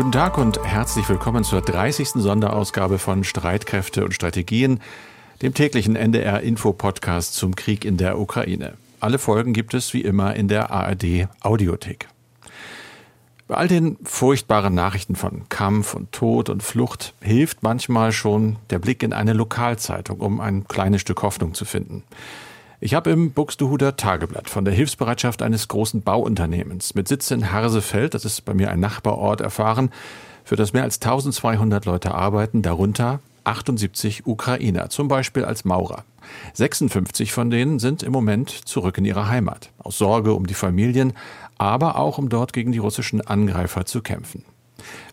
Guten Tag und herzlich willkommen zur 30. Sonderausgabe von Streitkräfte und Strategien, dem täglichen NDR Info Podcast zum Krieg in der Ukraine. Alle Folgen gibt es wie immer in der ARD Audiothek. Bei all den furchtbaren Nachrichten von Kampf und Tod und Flucht hilft manchmal schon der Blick in eine Lokalzeitung, um ein kleines Stück Hoffnung zu finden. Ich habe im Buxtehuder Tageblatt von der Hilfsbereitschaft eines großen Bauunternehmens mit Sitz in Harsefeld, das ist bei mir ein Nachbarort, erfahren, für das mehr als 1200 Leute arbeiten, darunter 78 Ukrainer, zum Beispiel als Maurer. 56 von denen sind im Moment zurück in ihre Heimat, aus Sorge um die Familien, aber auch um dort gegen die russischen Angreifer zu kämpfen.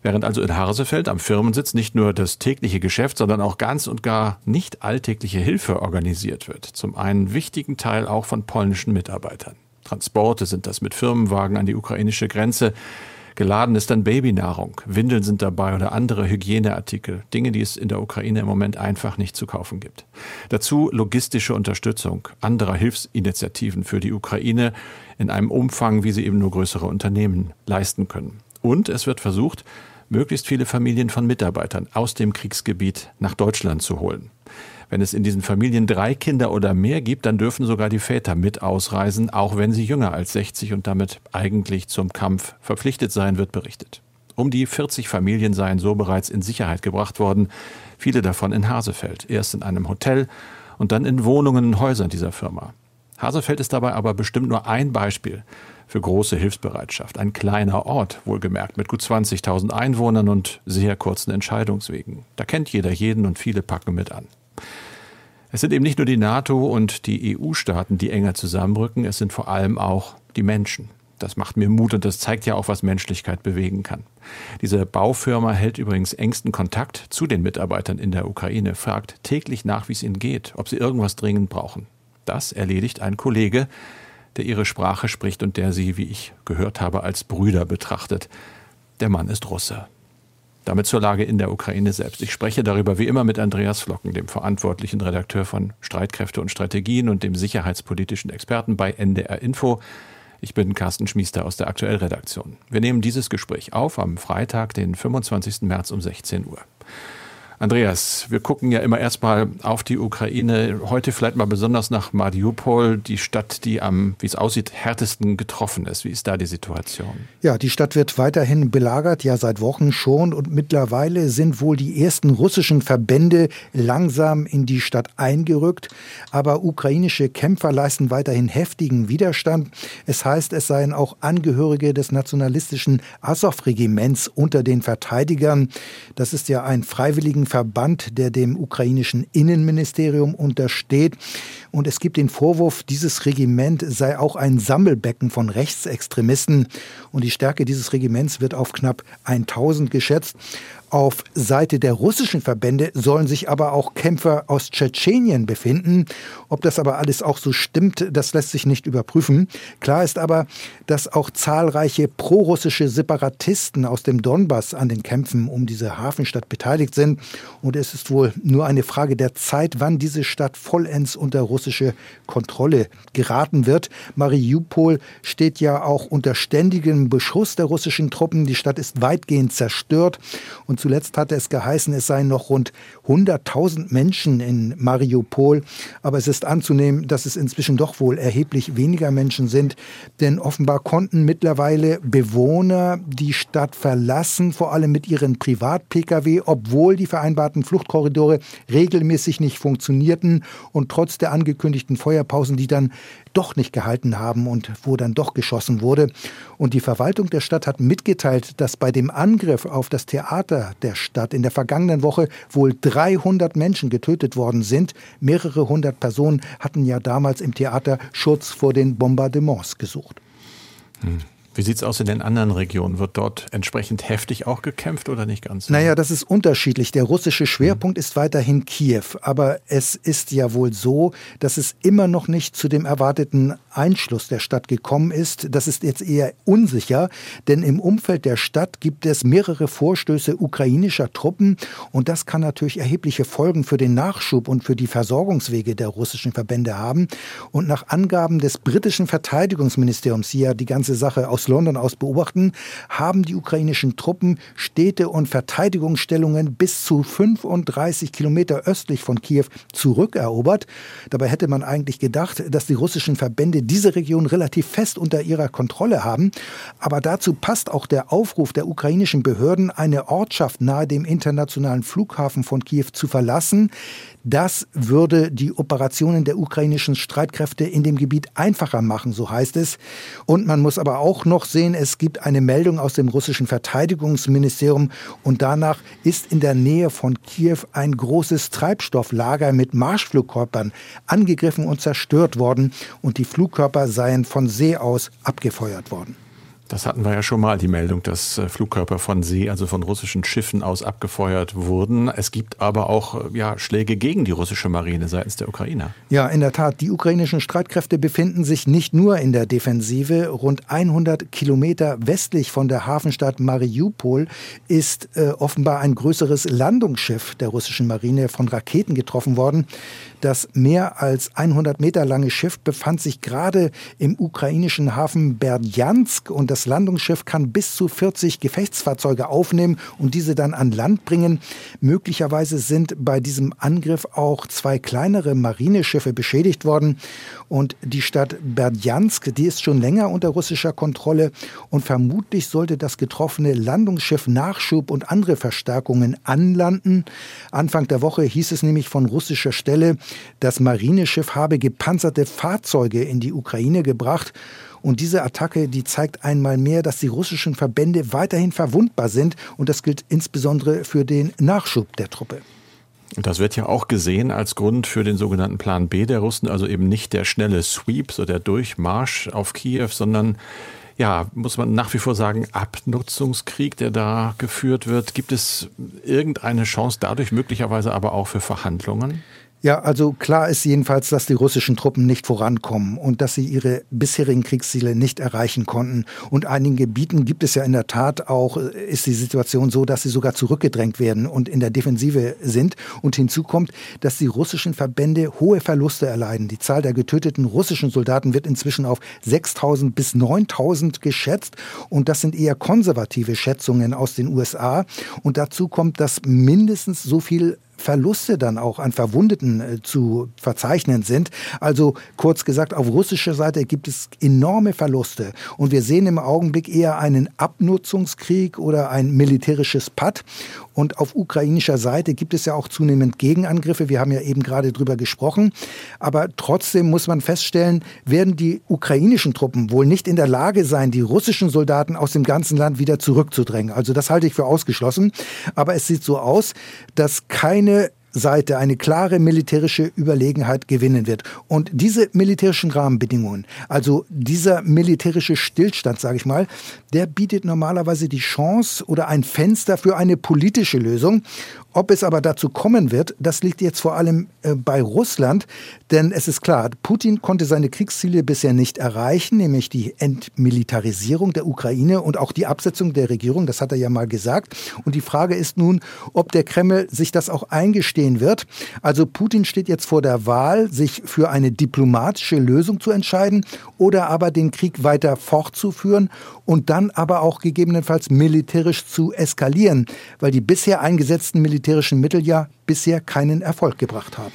Während also in Harsefeld am Firmensitz nicht nur das tägliche Geschäft, sondern auch ganz und gar nicht alltägliche Hilfe organisiert wird. Zum einen wichtigen Teil auch von polnischen Mitarbeitern. Transporte sind das mit Firmenwagen an die ukrainische Grenze. Geladen ist dann Babynahrung, Windeln sind dabei oder andere Hygieneartikel, Dinge, die es in der Ukraine im Moment einfach nicht zu kaufen gibt. Dazu logistische Unterstützung anderer Hilfsinitiativen für die Ukraine in einem Umfang, wie sie eben nur größere Unternehmen leisten können. Und es wird versucht, möglichst viele Familien von Mitarbeitern aus dem Kriegsgebiet nach Deutschland zu holen. Wenn es in diesen Familien drei Kinder oder mehr gibt, dann dürfen sogar die Väter mit ausreisen, auch wenn sie jünger als 60 und damit eigentlich zum Kampf verpflichtet sein, wird berichtet. Um die 40 Familien seien so bereits in Sicherheit gebracht worden, viele davon in Hasefeld, erst in einem Hotel und dann in Wohnungen und Häusern dieser Firma. Hasefeld ist dabei aber bestimmt nur ein Beispiel für große Hilfsbereitschaft. Ein kleiner Ort, wohlgemerkt, mit gut 20.000 Einwohnern und sehr kurzen Entscheidungswegen. Da kennt jeder jeden und viele packen mit an. Es sind eben nicht nur die NATO und die EU-Staaten, die enger zusammenrücken, es sind vor allem auch die Menschen. Das macht mir Mut und das zeigt ja auch, was Menschlichkeit bewegen kann. Diese Baufirma hält übrigens engsten Kontakt zu den Mitarbeitern in der Ukraine, fragt täglich nach, wie es ihnen geht, ob sie irgendwas dringend brauchen. Das erledigt ein Kollege, der ihre Sprache spricht und der sie, wie ich gehört habe, als Brüder betrachtet. Der Mann ist Russe. Damit zur Lage in der Ukraine selbst. Ich spreche darüber wie immer mit Andreas Flocken, dem verantwortlichen Redakteur von Streitkräfte und Strategien und dem sicherheitspolitischen Experten bei NDR Info. Ich bin Carsten Schmiester aus der Aktuellredaktion. Wir nehmen dieses Gespräch auf am Freitag, den 25. März um 16 Uhr. Andreas, wir gucken ja immer erstmal auf die Ukraine. Heute vielleicht mal besonders nach Mariupol, die Stadt, die am, wie es aussieht, härtesten getroffen ist. Wie ist da die Situation? Ja, die Stadt wird weiterhin belagert, ja seit Wochen schon. Und mittlerweile sind wohl die ersten russischen Verbände langsam in die Stadt eingerückt. Aber ukrainische Kämpfer leisten weiterhin heftigen Widerstand. Es heißt, es seien auch Angehörige des nationalistischen Azov-Regiments unter den Verteidigern. Das ist ja ein freiwilligen Verband, der dem ukrainischen Innenministerium untersteht. Und es gibt den Vorwurf, dieses Regiment sei auch ein Sammelbecken von Rechtsextremisten. Und die Stärke dieses Regiments wird auf knapp 1000 geschätzt. Auf Seite der russischen Verbände sollen sich aber auch Kämpfer aus Tschetschenien befinden. Ob das aber alles auch so stimmt, das lässt sich nicht überprüfen. Klar ist aber, dass auch zahlreiche prorussische Separatisten aus dem Donbass an den Kämpfen um diese Hafenstadt beteiligt sind. Und es ist wohl nur eine Frage der Zeit, wann diese Stadt vollends unter russische Kontrolle geraten wird. Mariupol steht ja auch unter ständigem Beschuss der russischen Truppen. Die Stadt ist weitgehend zerstört. Und zuletzt hatte es geheißen, es seien noch rund 100.000 Menschen in Mariupol. Aber es ist anzunehmen, dass es inzwischen doch wohl erheblich weniger Menschen sind. Denn offenbar konnten mittlerweile Bewohner die Stadt verlassen, vor allem mit ihren Privat-Pkw, obwohl die vereinbarten Fluchtkorridore regelmäßig nicht funktionierten und trotz der angekündigten Feuerpausen, die dann doch nicht gehalten haben und wo dann doch geschossen wurde. Und die Verwaltung der Stadt hat mitgeteilt, dass bei dem Angriff auf das Theater der Stadt in der vergangenen Woche wohl 300 Menschen getötet worden sind. Mehrere hundert Personen hatten ja damals im Theater Schutz vor den Bombardements gesucht. Hm. Wie sieht es aus in den anderen Regionen? Wird dort entsprechend heftig auch gekämpft oder nicht ganz? Naja, das ist unterschiedlich. Der russische Schwerpunkt mhm. ist weiterhin Kiew. Aber es ist ja wohl so, dass es immer noch nicht zu dem erwarteten Einschluss der Stadt gekommen ist. Das ist jetzt eher unsicher, denn im Umfeld der Stadt gibt es mehrere Vorstöße ukrainischer Truppen. Und das kann natürlich erhebliche Folgen für den Nachschub und für die Versorgungswege der russischen Verbände haben. Und nach Angaben des britischen Verteidigungsministeriums, die ja die ganze Sache aus aus London aus beobachten, haben die ukrainischen Truppen Städte und Verteidigungsstellungen bis zu 35 Kilometer östlich von Kiew zurückerobert. Dabei hätte man eigentlich gedacht, dass die russischen Verbände diese Region relativ fest unter ihrer Kontrolle haben. Aber dazu passt auch der Aufruf der ukrainischen Behörden, eine Ortschaft nahe dem internationalen Flughafen von Kiew zu verlassen. Das würde die Operationen der ukrainischen Streitkräfte in dem Gebiet einfacher machen, so heißt es. Und man muss aber auch noch sehen, es gibt eine Meldung aus dem russischen Verteidigungsministerium und danach ist in der Nähe von Kiew ein großes Treibstofflager mit Marschflugkörpern angegriffen und zerstört worden und die Flugkörper seien von See aus abgefeuert worden. Das hatten wir ja schon mal, die Meldung, dass äh, Flugkörper von See, also von russischen Schiffen aus abgefeuert wurden. Es gibt aber auch äh, ja, Schläge gegen die russische Marine seitens der Ukrainer. Ja, in der Tat. Die ukrainischen Streitkräfte befinden sich nicht nur in der Defensive. Rund 100 Kilometer westlich von der Hafenstadt Mariupol ist äh, offenbar ein größeres Landungsschiff der russischen Marine von Raketen getroffen worden. Das mehr als 100 Meter lange Schiff befand sich gerade im ukrainischen Hafen Berdjansk und das Landungsschiff kann bis zu 40 Gefechtsfahrzeuge aufnehmen und diese dann an Land bringen. Möglicherweise sind bei diesem Angriff auch zwei kleinere Marineschiffe beschädigt worden und die Stadt Berdjansk, die ist schon länger unter russischer Kontrolle und vermutlich sollte das getroffene Landungsschiff Nachschub und andere Verstärkungen anlanden. Anfang der Woche hieß es nämlich von russischer Stelle, das Marineschiff habe gepanzerte Fahrzeuge in die Ukraine gebracht. Und diese Attacke, die zeigt einmal mehr, dass die russischen Verbände weiterhin verwundbar sind. Und das gilt insbesondere für den Nachschub der Truppe. Das wird ja auch gesehen als Grund für den sogenannten Plan B der Russen, also eben nicht der schnelle Sweep, so der Durchmarsch auf Kiew, sondern ja, muss man nach wie vor sagen, Abnutzungskrieg, der da geführt wird. Gibt es irgendeine Chance dadurch möglicherweise aber auch für Verhandlungen? Ja, also klar ist jedenfalls, dass die russischen Truppen nicht vorankommen und dass sie ihre bisherigen Kriegsziele nicht erreichen konnten. Und einigen Gebieten gibt es ja in der Tat auch, äh, ist die Situation so, dass sie sogar zurückgedrängt werden und in der Defensive sind. Und hinzu kommt, dass die russischen Verbände hohe Verluste erleiden. Die Zahl der getöteten russischen Soldaten wird inzwischen auf 6000 bis 9000 geschätzt. Und das sind eher konservative Schätzungen aus den USA. Und dazu kommt, dass mindestens so viel Verluste dann auch an Verwundeten äh, zu verzeichnen sind. Also kurz gesagt, auf russischer Seite gibt es enorme Verluste. Und wir sehen im Augenblick eher einen Abnutzungskrieg oder ein militärisches Patt. Und auf ukrainischer Seite gibt es ja auch zunehmend Gegenangriffe. Wir haben ja eben gerade drüber gesprochen. Aber trotzdem muss man feststellen, werden die ukrainischen Truppen wohl nicht in der Lage sein, die russischen Soldaten aus dem ganzen Land wieder zurückzudrängen. Also das halte ich für ausgeschlossen. Aber es sieht so aus, dass keine Seite eine klare militärische Überlegenheit gewinnen wird. Und diese militärischen Rahmenbedingungen, also dieser militärische Stillstand, sage ich mal, der bietet normalerweise die Chance oder ein Fenster für eine politische Lösung. Ob es aber dazu kommen wird, das liegt jetzt vor allem äh, bei Russland, denn es ist klar, Putin konnte seine Kriegsziele bisher nicht erreichen, nämlich die Entmilitarisierung der Ukraine und auch die Absetzung der Regierung, das hat er ja mal gesagt. Und die Frage ist nun, ob der Kreml sich das auch eingestehen wird. Also Putin steht jetzt vor der Wahl, sich für eine diplomatische Lösung zu entscheiden oder aber den Krieg weiter fortzuführen und dann aber auch gegebenenfalls militärisch zu eskalieren, weil die bisher eingesetzten militärischen Mittel ja bisher keinen Erfolg gebracht haben.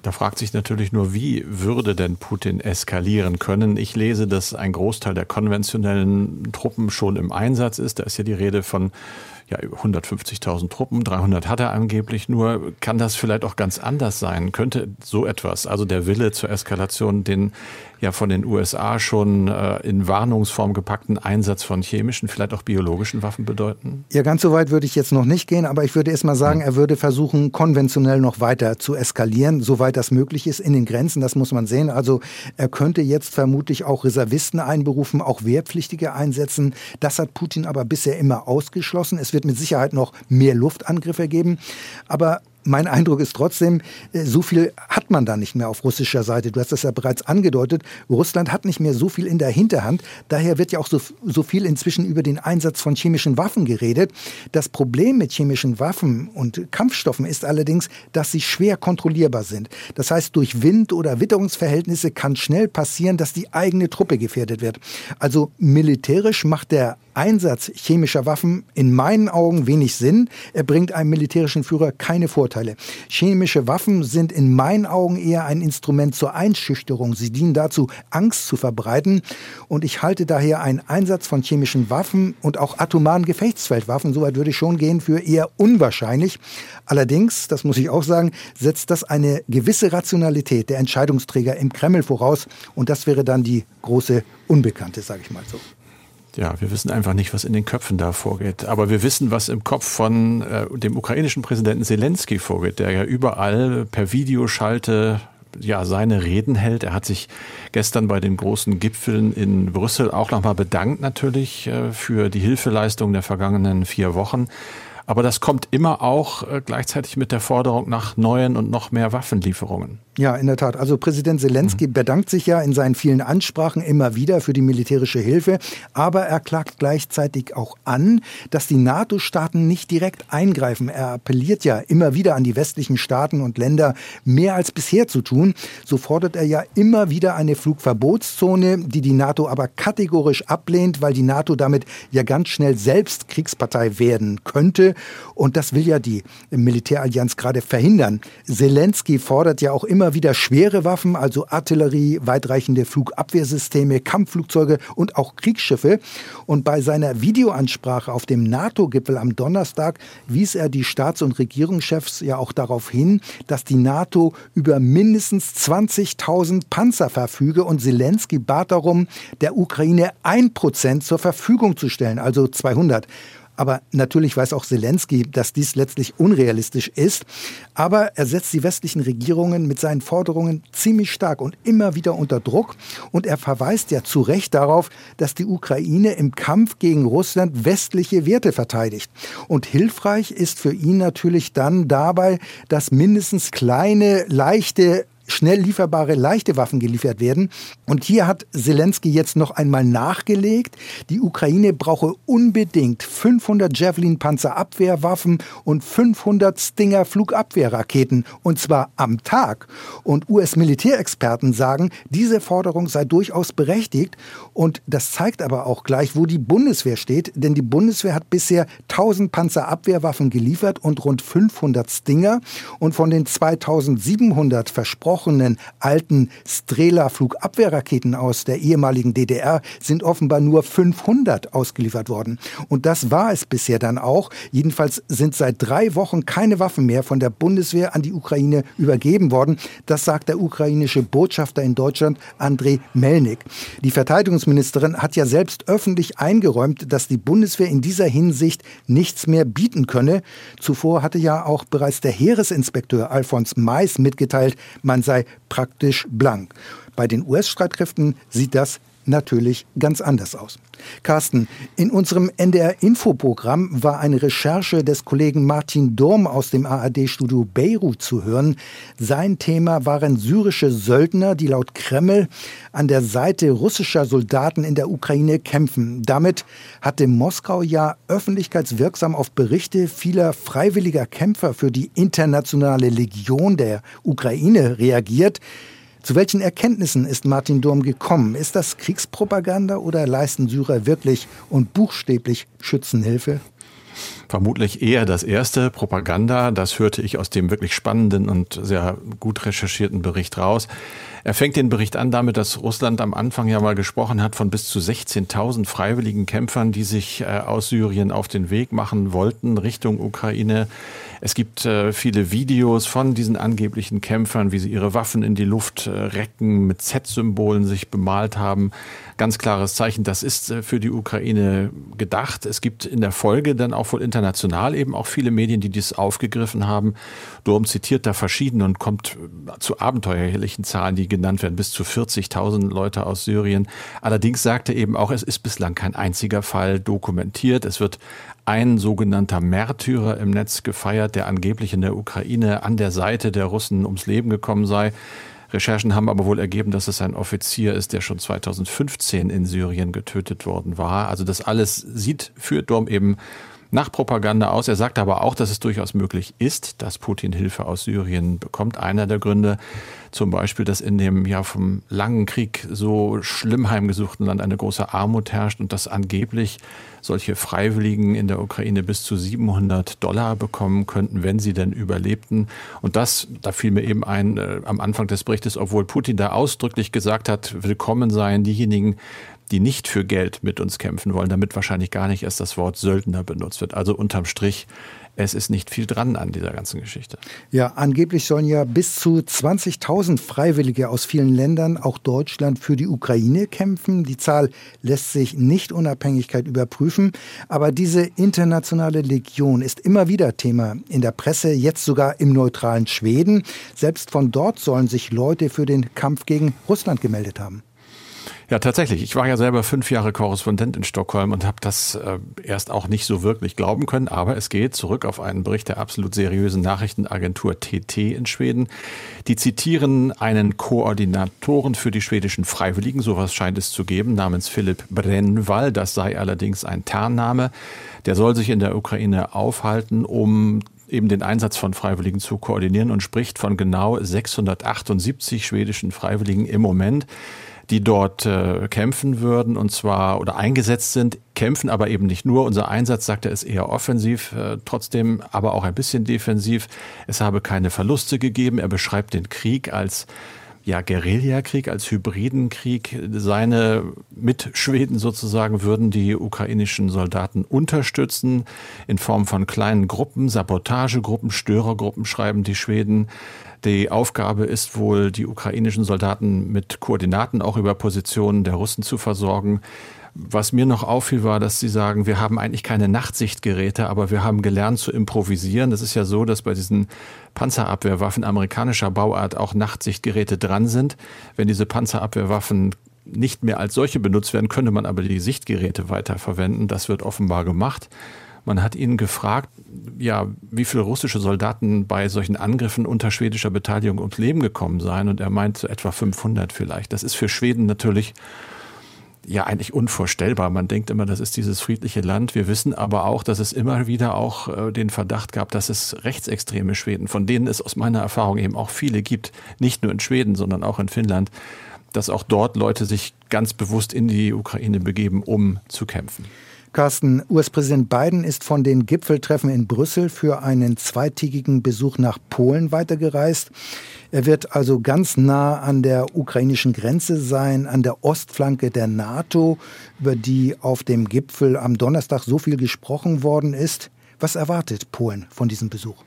Da fragt sich natürlich nur, wie würde denn Putin eskalieren können? Ich lese, dass ein Großteil der konventionellen Truppen schon im Einsatz ist. Da ist ja die Rede von ja, 150.000 Truppen, 300 hat er angeblich nur. Kann das vielleicht auch ganz anders sein? Könnte so etwas, also der Wille zur Eskalation, den ja von den USA schon äh, in Warnungsform gepackten Einsatz von chemischen, vielleicht auch biologischen Waffen bedeuten? Ja, ganz so weit würde ich jetzt noch nicht gehen, aber ich würde erst mal sagen, hm. er würde versuchen, konventionell noch weiter zu eskalieren, soweit das möglich ist, in den Grenzen, das muss man sehen. Also er könnte jetzt vermutlich auch Reservisten einberufen, auch Wehrpflichtige einsetzen. Das hat Putin aber bisher immer ausgeschlossen. Es wird mit Sicherheit noch mehr Luftangriffe geben. Aber mein Eindruck ist trotzdem, äh, so viel hat man da nicht mehr auf russischer Seite. Du hast das ja bereits angedeutet. Russland hat nicht mehr so viel in der Hinterhand. Daher wird ja auch so, so viel inzwischen über den Einsatz von chemischen Waffen geredet. Das Problem mit chemischen Waffen und Kampfstoffen ist allerdings, dass sie schwer kontrollierbar sind. Das heißt, durch Wind- oder Witterungsverhältnisse kann schnell passieren, dass die eigene Truppe gefährdet wird. Also militärisch macht der Einsatz chemischer Waffen in meinen Augen wenig Sinn. Er bringt einem militärischen Führer keine Vorteile. Chemische Waffen sind in meinen Augen eher ein Instrument zur Einschüchterung. Sie dienen dazu, Angst zu verbreiten. Und ich halte daher einen Einsatz von chemischen Waffen und auch atomaren Gefechtsfeldwaffen, soweit würde ich schon gehen, für eher unwahrscheinlich. Allerdings, das muss ich auch sagen, setzt das eine gewisse Rationalität der Entscheidungsträger im Kreml voraus. Und das wäre dann die große Unbekannte, sage ich mal so. Ja, wir wissen einfach nicht, was in den Köpfen da vorgeht. Aber wir wissen, was im Kopf von äh, dem ukrainischen Präsidenten Zelensky vorgeht, der ja überall per Videoschalte ja, seine Reden hält. Er hat sich gestern bei den großen Gipfeln in Brüssel auch nochmal bedankt natürlich äh, für die Hilfeleistung der vergangenen vier Wochen. Aber das kommt immer auch äh, gleichzeitig mit der Forderung nach neuen und noch mehr Waffenlieferungen. Ja, in der Tat. Also Präsident Zelensky mhm. bedankt sich ja in seinen vielen Ansprachen immer wieder für die militärische Hilfe, aber er klagt gleichzeitig auch an, dass die NATO-Staaten nicht direkt eingreifen. Er appelliert ja immer wieder an die westlichen Staaten und Länder, mehr als bisher zu tun. So fordert er ja immer wieder eine Flugverbotszone, die die NATO aber kategorisch ablehnt, weil die NATO damit ja ganz schnell selbst Kriegspartei werden könnte. Und das will ja die Militärallianz gerade verhindern. Zelensky fordert ja auch immer wieder schwere Waffen, also Artillerie, weitreichende Flugabwehrsysteme, Kampfflugzeuge und auch Kriegsschiffe. Und bei seiner Videoansprache auf dem NATO-Gipfel am Donnerstag wies er die Staats- und Regierungschefs ja auch darauf hin, dass die NATO über mindestens 20.000 Panzer verfüge und Zelensky bat darum, der Ukraine ein Prozent zur Verfügung zu stellen, also 200. Aber natürlich weiß auch Zelensky, dass dies letztlich unrealistisch ist. Aber er setzt die westlichen Regierungen mit seinen Forderungen ziemlich stark und immer wieder unter Druck. Und er verweist ja zu Recht darauf, dass die Ukraine im Kampf gegen Russland westliche Werte verteidigt. Und hilfreich ist für ihn natürlich dann dabei, dass mindestens kleine, leichte schnell lieferbare leichte Waffen geliefert werden. Und hier hat Zelensky jetzt noch einmal nachgelegt, die Ukraine brauche unbedingt 500 Javelin-Panzerabwehrwaffen und 500 Stinger-Flugabwehrraketen, und zwar am Tag. Und US-Militärexperten sagen, diese Forderung sei durchaus berechtigt. Und das zeigt aber auch gleich, wo die Bundeswehr steht, denn die Bundeswehr hat bisher 1000 Panzerabwehrwaffen geliefert und rund 500 Stinger. Und von den 2700 versprochen, versprochenen alten Strela-Flugabwehrraketen aus der ehemaligen DDR sind offenbar nur 500 ausgeliefert worden. Und das war es bisher dann auch. Jedenfalls sind seit drei Wochen keine Waffen mehr von der Bundeswehr an die Ukraine übergeben worden. Das sagt der ukrainische Botschafter in Deutschland, Andrei Melnik. Die Verteidigungsministerin hat ja selbst öffentlich eingeräumt, dass die Bundeswehr in dieser Hinsicht nichts mehr bieten könne. Zuvor hatte ja auch bereits der Heeresinspekteur Alfons Mais mitgeteilt, man sei praktisch blank. Bei den US-Streitkräften sieht das natürlich ganz anders aus. Carsten, in unserem NDR-Infoprogramm war eine Recherche des Kollegen Martin Durm aus dem ARD-Studio Beirut zu hören. Sein Thema waren syrische Söldner, die laut Kreml an der Seite russischer Soldaten in der Ukraine kämpfen. Damit hatte Moskau ja öffentlichkeitswirksam auf Berichte vieler freiwilliger Kämpfer für die internationale Legion der Ukraine reagiert. Zu welchen Erkenntnissen ist Martin Durm gekommen? Ist das Kriegspropaganda oder leisten Syrer wirklich und buchstäblich Schützenhilfe? Vermutlich eher das erste, Propaganda. Das hörte ich aus dem wirklich spannenden und sehr gut recherchierten Bericht raus. Er fängt den Bericht an damit, dass Russland am Anfang ja mal gesprochen hat von bis zu 16.000 freiwilligen Kämpfern, die sich äh, aus Syrien auf den Weg machen wollten Richtung Ukraine. Es gibt äh, viele Videos von diesen angeblichen Kämpfern, wie sie ihre Waffen in die Luft äh, recken, mit Z-Symbolen sich bemalt haben. Ganz klares Zeichen, das ist für die Ukraine gedacht. Es gibt in der Folge dann auch wohl international international eben auch viele Medien, die dies aufgegriffen haben. Durm zitiert da verschiedene und kommt zu abenteuerlichen Zahlen, die genannt werden, bis zu 40.000 Leute aus Syrien. Allerdings sagte eben auch, es ist bislang kein einziger Fall dokumentiert. Es wird ein sogenannter Märtyrer im Netz gefeiert, der angeblich in der Ukraine an der Seite der Russen ums Leben gekommen sei. Recherchen haben aber wohl ergeben, dass es ein Offizier ist, der schon 2015 in Syrien getötet worden war. Also das alles sieht für Dorm eben nach Propaganda aus. Er sagt aber auch, dass es durchaus möglich ist, dass Putin Hilfe aus Syrien bekommt. Einer der Gründe zum Beispiel, dass in dem ja vom langen Krieg so schlimm heimgesuchten Land eine große Armut herrscht und dass angeblich solche Freiwilligen in der Ukraine bis zu 700 Dollar bekommen könnten, wenn sie denn überlebten. Und das, da fiel mir eben ein äh, am Anfang des Berichtes, obwohl Putin da ausdrücklich gesagt hat, willkommen seien diejenigen, die nicht für Geld mit uns kämpfen wollen, damit wahrscheinlich gar nicht erst das Wort Söldner benutzt wird. Also unterm Strich, es ist nicht viel dran an dieser ganzen Geschichte. Ja, angeblich sollen ja bis zu 20.000 Freiwillige aus vielen Ländern, auch Deutschland, für die Ukraine kämpfen. Die Zahl lässt sich nicht Unabhängigkeit überprüfen. Aber diese internationale Legion ist immer wieder Thema in der Presse, jetzt sogar im neutralen Schweden. Selbst von dort sollen sich Leute für den Kampf gegen Russland gemeldet haben. Ja, tatsächlich. Ich war ja selber fünf Jahre Korrespondent in Stockholm und habe das äh, erst auch nicht so wirklich glauben können. Aber es geht zurück auf einen Bericht der absolut seriösen Nachrichtenagentur TT in Schweden. Die zitieren einen Koordinatoren für die schwedischen Freiwilligen, sowas scheint es zu geben, namens Philipp Brennwall. Das sei allerdings ein Tarnname. Der soll sich in der Ukraine aufhalten, um eben den Einsatz von Freiwilligen zu koordinieren und spricht von genau 678 schwedischen Freiwilligen im Moment die dort äh, kämpfen würden und zwar oder eingesetzt sind, kämpfen aber eben nicht nur. Unser Einsatz, sagt er, ist eher offensiv, äh, trotzdem aber auch ein bisschen defensiv. Es habe keine Verluste gegeben. Er beschreibt den Krieg als ja, Guerillakrieg, als hybriden Krieg. Seine Mitschweden sozusagen würden die ukrainischen Soldaten unterstützen in Form von kleinen Gruppen, Sabotagegruppen, Störergruppen, schreiben die Schweden. Die Aufgabe ist wohl, die ukrainischen Soldaten mit Koordinaten auch über Positionen der Russen zu versorgen. Was mir noch auffiel, war, dass Sie sagen, wir haben eigentlich keine Nachtsichtgeräte, aber wir haben gelernt zu improvisieren. Das ist ja so, dass bei diesen Panzerabwehrwaffen amerikanischer Bauart auch Nachtsichtgeräte dran sind. Wenn diese Panzerabwehrwaffen nicht mehr als solche benutzt werden, könnte man aber die Sichtgeräte weiterverwenden. Das wird offenbar gemacht. Man hat ihn gefragt, ja, wie viele russische Soldaten bei solchen Angriffen unter schwedischer Beteiligung ums Leben gekommen seien. Und er meint so etwa 500 vielleicht. Das ist für Schweden natürlich ja eigentlich unvorstellbar. Man denkt immer, das ist dieses friedliche Land. Wir wissen aber auch, dass es immer wieder auch äh, den Verdacht gab, dass es rechtsextreme Schweden, von denen es aus meiner Erfahrung eben auch viele gibt, nicht nur in Schweden, sondern auch in Finnland, dass auch dort Leute sich ganz bewusst in die Ukraine begeben, um zu kämpfen. Carsten, US-Präsident Biden ist von den Gipfeltreffen in Brüssel für einen zweitägigen Besuch nach Polen weitergereist. Er wird also ganz nah an der ukrainischen Grenze sein, an der Ostflanke der NATO, über die auf dem Gipfel am Donnerstag so viel gesprochen worden ist. Was erwartet Polen von diesem Besuch?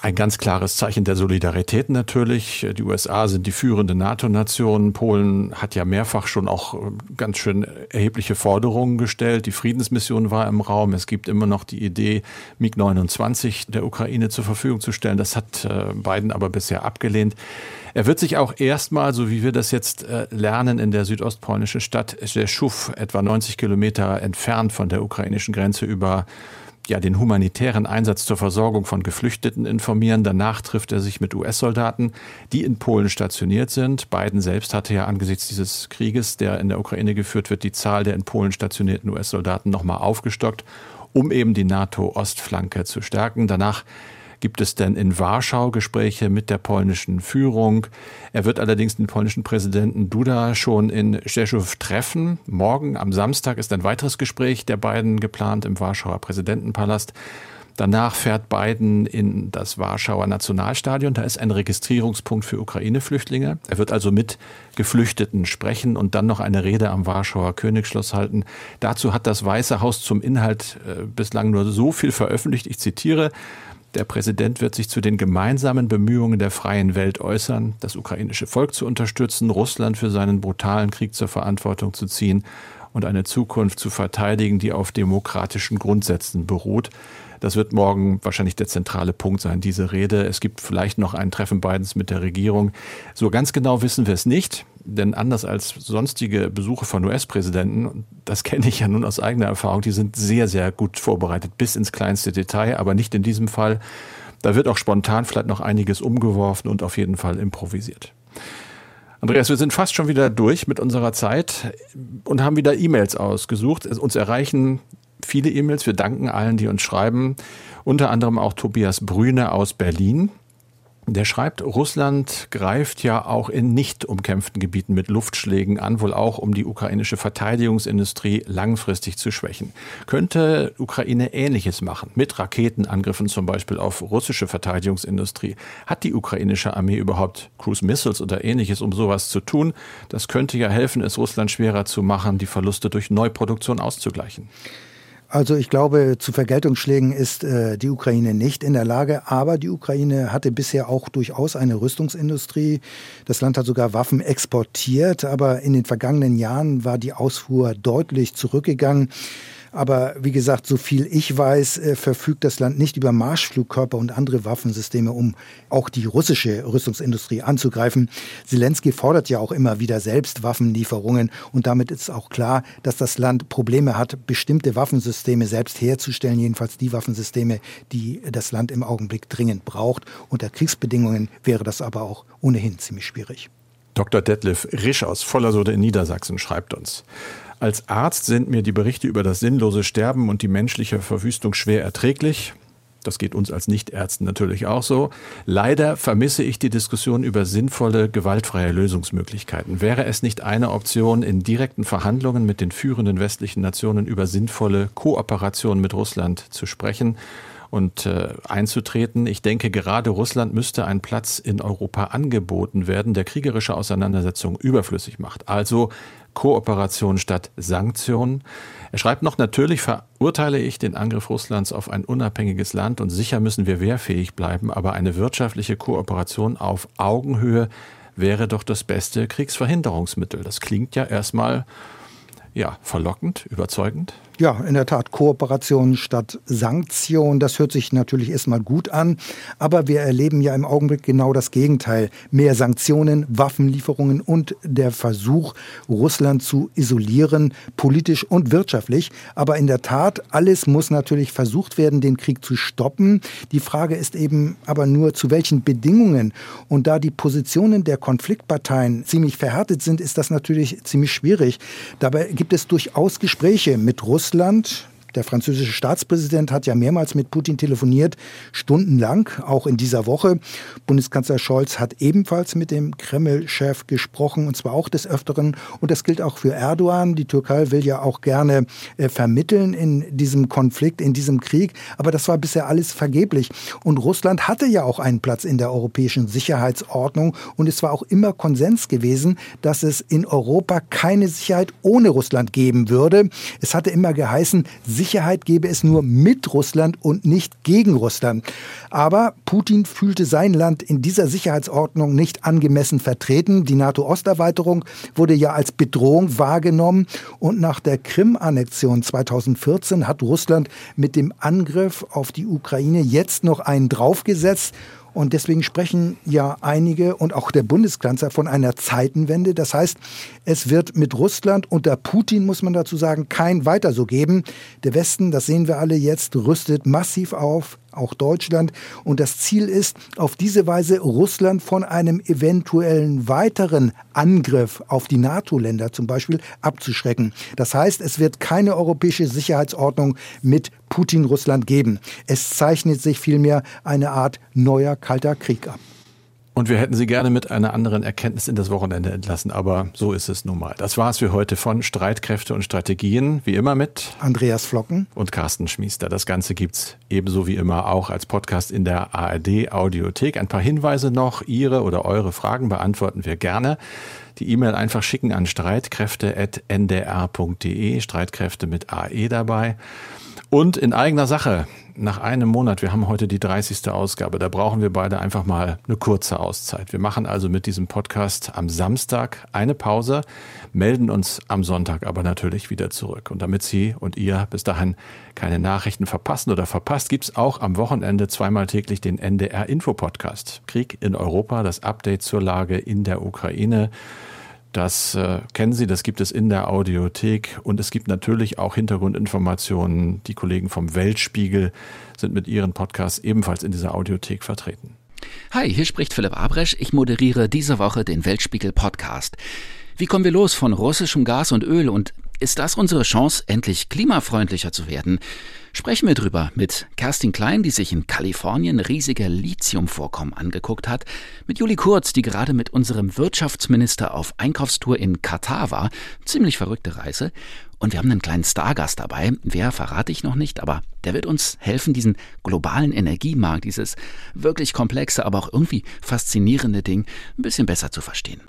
Ein ganz klares Zeichen der Solidarität natürlich. Die USA sind die führende NATO-Nation. Polen hat ja mehrfach schon auch ganz schön erhebliche Forderungen gestellt. Die Friedensmission war im Raum. Es gibt immer noch die Idee, MiG-29 der Ukraine zur Verfügung zu stellen. Das hat äh, Biden aber bisher abgelehnt. Er wird sich auch erstmal, so wie wir das jetzt äh, lernen, in der südostpolnischen Stadt Rzeszów, etwa 90 Kilometer entfernt von der ukrainischen Grenze, über ja, den humanitären Einsatz zur Versorgung von Geflüchteten informieren. Danach trifft er sich mit US-Soldaten, die in Polen stationiert sind. Biden selbst hatte ja angesichts dieses Krieges, der in der Ukraine geführt wird, die Zahl der in Polen stationierten US-Soldaten nochmal aufgestockt, um eben die NATO-Ostflanke zu stärken. Danach gibt es denn in Warschau Gespräche mit der polnischen Führung. Er wird allerdings den polnischen Präsidenten Duda schon in Rzeszów treffen. Morgen am Samstag ist ein weiteres Gespräch der beiden geplant im Warschauer Präsidentenpalast. Danach fährt Biden in das Warschauer Nationalstadion. Da ist ein Registrierungspunkt für Ukraine-Flüchtlinge. Er wird also mit Geflüchteten sprechen und dann noch eine Rede am Warschauer Königsschloss halten. Dazu hat das Weiße Haus zum Inhalt äh, bislang nur so viel veröffentlicht. Ich zitiere. Der Präsident wird sich zu den gemeinsamen Bemühungen der freien Welt äußern, das ukrainische Volk zu unterstützen, Russland für seinen brutalen Krieg zur Verantwortung zu ziehen und eine Zukunft zu verteidigen, die auf demokratischen Grundsätzen beruht. Das wird morgen wahrscheinlich der zentrale Punkt sein, diese Rede. Es gibt vielleicht noch ein Treffen Bidens mit der Regierung. So ganz genau wissen wir es nicht, denn anders als sonstige Besuche von US-Präsidenten, das kenne ich ja nun aus eigener Erfahrung, die sind sehr, sehr gut vorbereitet, bis ins kleinste Detail, aber nicht in diesem Fall. Da wird auch spontan vielleicht noch einiges umgeworfen und auf jeden Fall improvisiert. Andreas, wir sind fast schon wieder durch mit unserer Zeit und haben wieder E-Mails ausgesucht. Uns erreichen viele E-Mails. Wir danken allen, die uns schreiben. Unter anderem auch Tobias Brüne aus Berlin. Der schreibt, Russland greift ja auch in nicht umkämpften Gebieten mit Luftschlägen an, wohl auch um die ukrainische Verteidigungsindustrie langfristig zu schwächen. Könnte Ukraine Ähnliches machen, mit Raketenangriffen zum Beispiel auf russische Verteidigungsindustrie? Hat die ukrainische Armee überhaupt Cruise Missiles oder Ähnliches, um sowas zu tun? Das könnte ja helfen, es Russland schwerer zu machen, die Verluste durch Neuproduktion auszugleichen. Also ich glaube, zu Vergeltungsschlägen ist äh, die Ukraine nicht in der Lage, aber die Ukraine hatte bisher auch durchaus eine Rüstungsindustrie. Das Land hat sogar Waffen exportiert, aber in den vergangenen Jahren war die Ausfuhr deutlich zurückgegangen. Aber wie gesagt, so viel ich weiß, äh, verfügt das Land nicht über Marschflugkörper und andere Waffensysteme, um auch die russische Rüstungsindustrie anzugreifen. Zelensky fordert ja auch immer wieder selbst Waffenlieferungen und damit ist auch klar, dass das Land Probleme hat, bestimmte Waffensysteme selbst herzustellen, jedenfalls die Waffensysteme, die das Land im Augenblick dringend braucht. Unter Kriegsbedingungen wäre das aber auch ohnehin ziemlich schwierig. Dr. Detlef Risch aus Vollersode in Niedersachsen schreibt uns. Als Arzt sind mir die Berichte über das sinnlose Sterben und die menschliche Verwüstung schwer erträglich. Das geht uns als Nichtärzten natürlich auch so. Leider vermisse ich die Diskussion über sinnvolle, gewaltfreie Lösungsmöglichkeiten. Wäre es nicht eine Option, in direkten Verhandlungen mit den führenden westlichen Nationen über sinnvolle Kooperation mit Russland zu sprechen und äh, einzutreten. Ich denke, gerade Russland müsste ein Platz in Europa angeboten werden, der kriegerische Auseinandersetzungen überflüssig macht. Also Kooperation statt Sanktionen. Er schreibt noch, natürlich verurteile ich den Angriff Russlands auf ein unabhängiges Land und sicher müssen wir wehrfähig bleiben, aber eine wirtschaftliche Kooperation auf Augenhöhe wäre doch das beste Kriegsverhinderungsmittel. Das klingt ja erstmal ja, verlockend, überzeugend. Ja, in der Tat, Kooperation statt Sanktion, das hört sich natürlich erstmal gut an, aber wir erleben ja im Augenblick genau das Gegenteil. Mehr Sanktionen, Waffenlieferungen und der Versuch, Russland zu isolieren, politisch und wirtschaftlich. Aber in der Tat, alles muss natürlich versucht werden, den Krieg zu stoppen. Die Frage ist eben aber nur, zu welchen Bedingungen. Und da die Positionen der Konfliktparteien ziemlich verhärtet sind, ist das natürlich ziemlich schwierig. Dabei gibt es durchaus Gespräche mit Russland Russland der französische Staatspräsident hat ja mehrmals mit Putin telefoniert, stundenlang, auch in dieser Woche. Bundeskanzler Scholz hat ebenfalls mit dem Kreml-Chef gesprochen, und zwar auch des Öfteren. Und das gilt auch für Erdogan. Die Türkei will ja auch gerne äh, vermitteln in diesem Konflikt, in diesem Krieg. Aber das war bisher alles vergeblich. Und Russland hatte ja auch einen Platz in der europäischen Sicherheitsordnung. Und es war auch immer Konsens gewesen, dass es in Europa keine Sicherheit ohne Russland geben würde. Es hatte immer geheißen, Sicherheit gäbe es nur mit Russland und nicht gegen Russland. Aber Putin fühlte sein Land in dieser Sicherheitsordnung nicht angemessen vertreten. Die NATO-Osterweiterung wurde ja als Bedrohung wahrgenommen. Und nach der Krim-Annexion 2014 hat Russland mit dem Angriff auf die Ukraine jetzt noch einen draufgesetzt. Und deswegen sprechen ja einige und auch der Bundeskanzler von einer Zeitenwende. Das heißt, es wird mit Russland unter Putin, muss man dazu sagen, kein Weiter so geben. Der Westen, das sehen wir alle jetzt, rüstet massiv auf auch Deutschland. Und das Ziel ist, auf diese Weise Russland von einem eventuellen weiteren Angriff auf die NATO-Länder zum Beispiel abzuschrecken. Das heißt, es wird keine europäische Sicherheitsordnung mit Putin-Russland geben. Es zeichnet sich vielmehr eine Art neuer kalter Krieg ab. Und wir hätten Sie gerne mit einer anderen Erkenntnis in das Wochenende entlassen, aber so ist es nun mal. Das war's für heute von Streitkräfte und Strategien, wie immer mit Andreas Flocken und Carsten Schmiester. Das Ganze gibt's ebenso wie immer auch als Podcast in der ARD Audiothek. Ein paar Hinweise noch, Ihre oder eure Fragen beantworten wir gerne. Die E-Mail einfach schicken an streitkräfte.ndr.de, Streitkräfte mit AE dabei. Und in eigener Sache, nach einem Monat, wir haben heute die 30. Ausgabe, da brauchen wir beide einfach mal eine kurze Auszeit. Wir machen also mit diesem Podcast am Samstag eine Pause, melden uns am Sonntag aber natürlich wieder zurück. Und damit Sie und ihr bis dahin keine Nachrichten verpassen oder verpasst, gibt's auch am Wochenende zweimal täglich den NDR Info Podcast. Krieg in Europa, das Update zur Lage in der Ukraine. Das äh, kennen Sie, das gibt es in der Audiothek und es gibt natürlich auch Hintergrundinformationen. Die Kollegen vom Weltspiegel sind mit ihren Podcasts ebenfalls in dieser Audiothek vertreten. Hi, hier spricht Philipp Abresch. Ich moderiere diese Woche den Weltspiegel Podcast. Wie kommen wir los von russischem Gas und Öl und ist das unsere Chance, endlich klimafreundlicher zu werden? Sprechen wir drüber mit Kerstin Klein, die sich in Kalifornien riesige Lithiumvorkommen angeguckt hat, mit Juli Kurz, die gerade mit unserem Wirtschaftsminister auf Einkaufstour in Katar war, ziemlich verrückte Reise, und wir haben einen kleinen Stargast dabei, wer verrate ich noch nicht, aber der wird uns helfen, diesen globalen Energiemarkt, dieses wirklich komplexe, aber auch irgendwie faszinierende Ding ein bisschen besser zu verstehen.